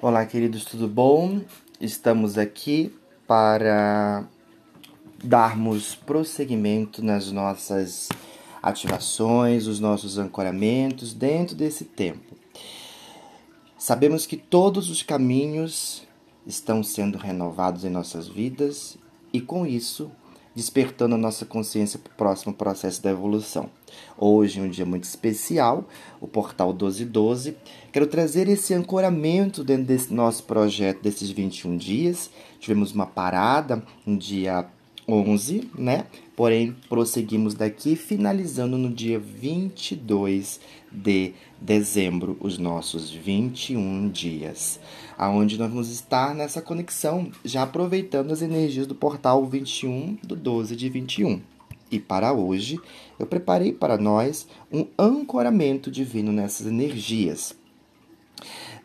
Olá, queridos, tudo bom? Estamos aqui para darmos prosseguimento nas nossas ativações, os nossos ancoramentos dentro desse tempo. Sabemos que todos os caminhos estão sendo renovados em nossas vidas e, com isso, despertando a nossa consciência para o próximo processo da evolução. Hoje, um dia muito especial, o Portal 1212. Quero trazer esse ancoramento dentro desse nosso projeto desses 21 dias. Tivemos uma parada no dia 11, né? Porém, prosseguimos daqui, finalizando no dia 22 de dezembro, os nossos 21 dias, aonde nós vamos estar nessa conexão, já aproveitando as energias do portal 21 do 12 de 21. E para hoje, eu preparei para nós um ancoramento divino nessas energias.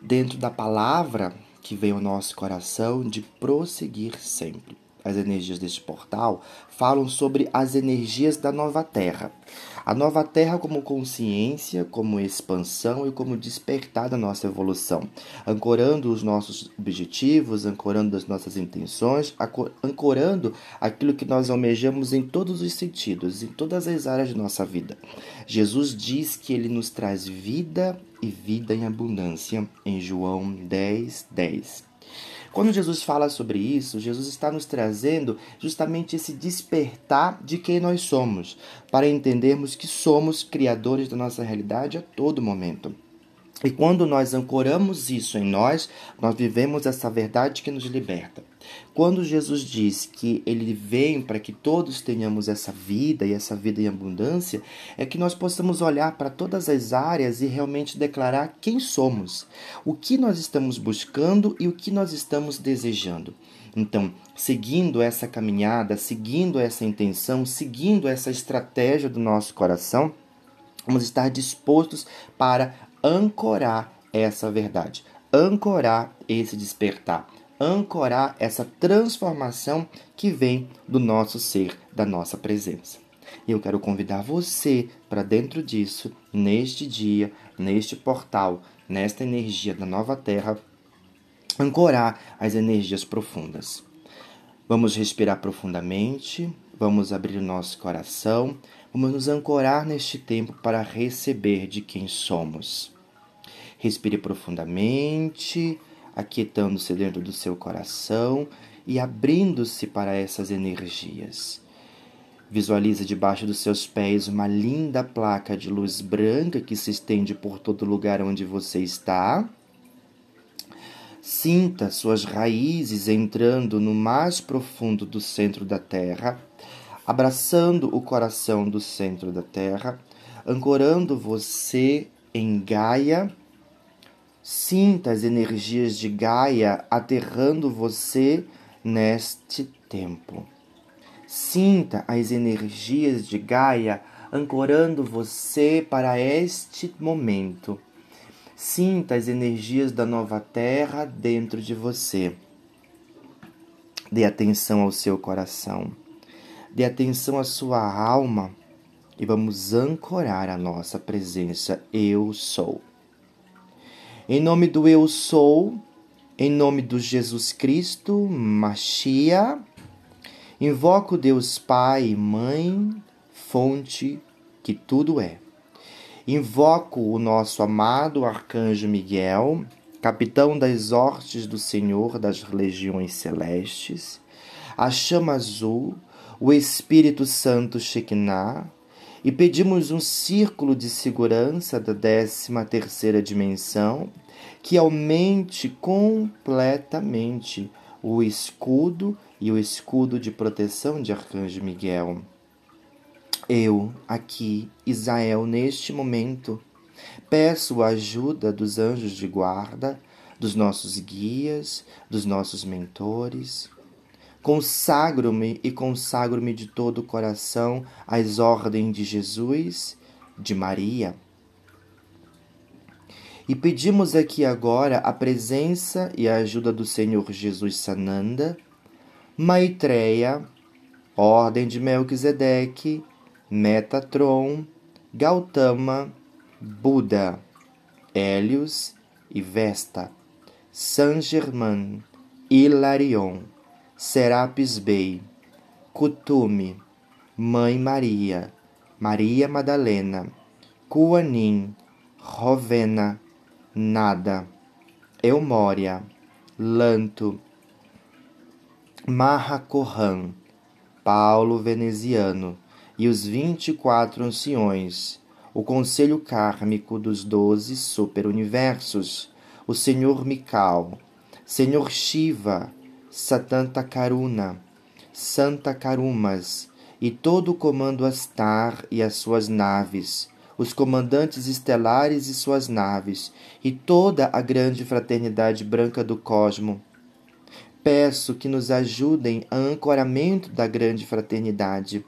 Dentro da palavra que veio ao nosso coração de prosseguir sempre as energias deste portal, falam sobre as energias da nova Terra. A nova Terra como consciência, como expansão e como despertar da nossa evolução, ancorando os nossos objetivos, ancorando as nossas intenções, ancorando aquilo que nós almejamos em todos os sentidos, em todas as áreas de nossa vida. Jesus diz que ele nos traz vida e vida em abundância em João 10, 10. Quando Jesus fala sobre isso, Jesus está nos trazendo justamente esse despertar de quem nós somos, para entendermos que somos criadores da nossa realidade a todo momento. E quando nós ancoramos isso em nós, nós vivemos essa verdade que nos liberta. Quando Jesus diz que ele vem para que todos tenhamos essa vida e essa vida em abundância, é que nós possamos olhar para todas as áreas e realmente declarar quem somos, o que nós estamos buscando e o que nós estamos desejando. Então, seguindo essa caminhada, seguindo essa intenção, seguindo essa estratégia do nosso coração, vamos estar dispostos para ancorar essa verdade, ancorar esse despertar, ancorar essa transformação que vem do nosso ser, da nossa presença. E eu quero convidar você para dentro disso, neste dia, neste portal, nesta energia da nova terra, ancorar as energias profundas. Vamos respirar profundamente, vamos abrir o nosso coração, vamos nos ancorar neste tempo para receber de quem somos. Respire profundamente, aquietando-se dentro do seu coração e abrindo-se para essas energias. Visualize debaixo dos seus pés uma linda placa de luz branca que se estende por todo lugar onde você está. Sinta suas raízes entrando no mais profundo do centro da Terra, abraçando o coração do centro da Terra, ancorando você em Gaia Sinta as energias de Gaia aterrando você neste tempo. Sinta as energias de Gaia ancorando você para este momento. Sinta as energias da nova terra dentro de você. Dê atenção ao seu coração. Dê atenção à sua alma e vamos ancorar a nossa presença. Eu sou. Em nome do Eu Sou, em nome do Jesus Cristo, Machia, invoco Deus Pai Mãe, fonte que tudo é. Invoco o nosso amado Arcanjo Miguel, capitão das hortes do Senhor das legiões celestes, a chama azul, o Espírito Santo Shekinah, e pedimos um círculo de segurança da 13 terceira dimensão que aumente completamente o escudo e o escudo de proteção de Arcanjo Miguel. Eu, aqui, Israel, neste momento, peço a ajuda dos anjos de guarda, dos nossos guias, dos nossos mentores, Consagro-me e consagro-me de todo o coração às ordens de Jesus, de Maria. E pedimos aqui agora a presença e a ajuda do Senhor Jesus Sananda, Maitreya, Ordem de Melquisedeque, Metatron, Gautama, Buda, Hélios e Vesta Saint-Germain, Hilarion, Serapis Bey, Cutume, Mãe Maria, Maria Madalena, Kuanin, Rovena, Nada, Eumória, Lanto, Mahakohan, Paulo Veneziano e os vinte e quatro anciões, o conselho kármico dos doze superuniversos, o Senhor Mikal, Senhor Shiva, Satanta Karuna, Santa Karumas e todo o comando Astar e as suas naves, os comandantes estelares e suas naves, e toda a grande fraternidade branca do cosmo, Peço que nos ajudem a ancoramento da grande fraternidade.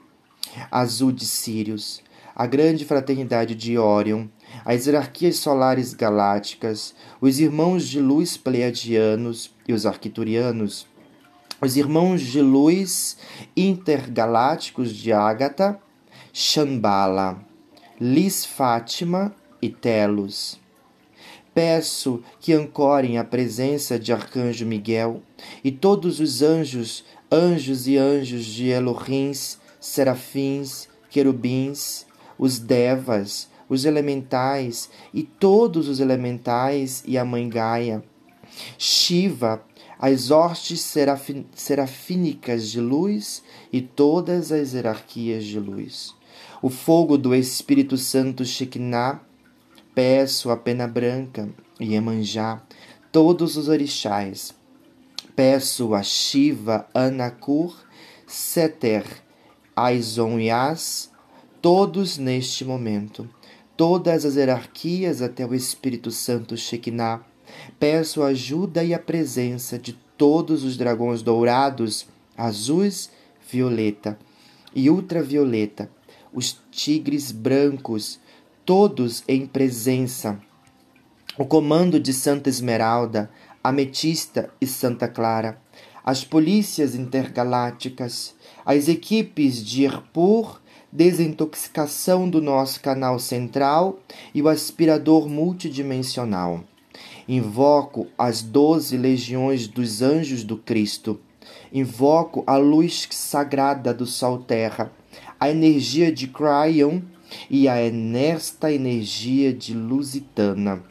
Azul de Sírios, a grande fraternidade de Órion, as hierarquias solares galácticas, os irmãos de luz pleiadianos e os arquiturianos, os irmãos de luz intergalácticos de Ágata, Shambhala, Lis Fátima e Telos Peço que ancorem a presença de Arcanjo Miguel e todos os anjos, anjos e anjos de Elohins, serafins, querubins, os devas, os elementais e todos os elementais e a mãe Gaia. Shiva, as hostes serafínicas de luz e todas as hierarquias de luz. O fogo do Espírito Santo Shekinah Peço a Pena Branca, Iemanjá, todos os orixás. Peço a Shiva, Anakur, Seter, Aizon e As, todos neste momento. Todas as hierarquias até o Espírito Santo Shekinah. Peço a ajuda e a presença de todos os dragões dourados, azuis, violeta e ultravioleta, os tigres brancos, todos em presença. O comando de Santa Esmeralda, Ametista e Santa Clara, as polícias intergalácticas, as equipes de Irpur, desintoxicação do nosso canal central e o aspirador multidimensional. Invoco as doze legiões dos anjos do Cristo. Invoco a luz sagrada do Sol Terra, a energia de Cryon e a nesta energia de Lusitana.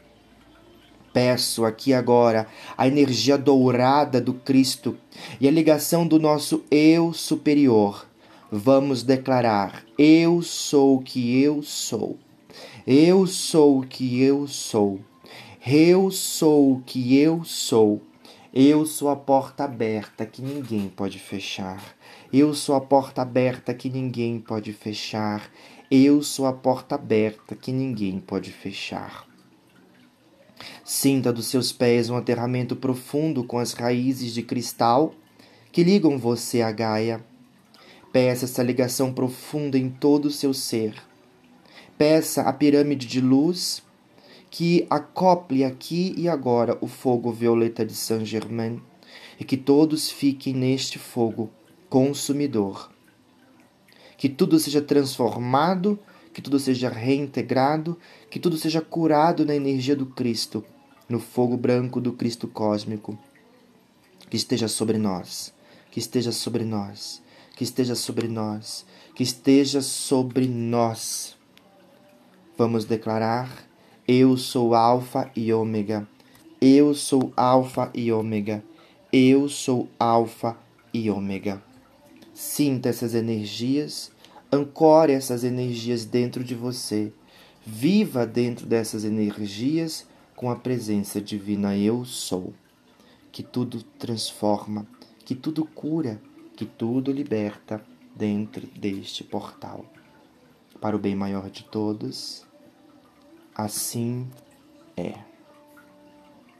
Peço aqui agora a energia dourada do Cristo e a ligação do nosso eu superior. Vamos declarar: Eu sou o que eu sou. Eu sou o que eu sou. Eu sou o que eu sou. Eu sou a porta aberta que ninguém pode fechar. Eu sou a porta aberta que ninguém pode fechar. Eu sou a porta aberta que ninguém pode fechar. Sinta dos seus pés um aterramento profundo com as raízes de cristal que ligam você à Gaia. Peça essa ligação profunda em todo o seu ser. Peça a pirâmide de luz que acople aqui e agora o fogo violeta de Saint-Germain e que todos fiquem neste fogo consumidor que tudo seja transformado, que tudo seja reintegrado, que tudo seja curado na energia do Cristo, no fogo branco do Cristo cósmico. Que esteja sobre nós, que esteja sobre nós, que esteja sobre nós, que esteja sobre nós. Vamos declarar: Eu sou Alfa e Ômega. Eu sou Alfa e Ômega. Eu sou Alfa e Ômega. Sinta essas energias, ancore essas energias dentro de você. Viva dentro dessas energias com a presença divina Eu Sou, que tudo transforma, que tudo cura, que tudo liberta dentro deste portal. Para o bem maior de todos, assim é.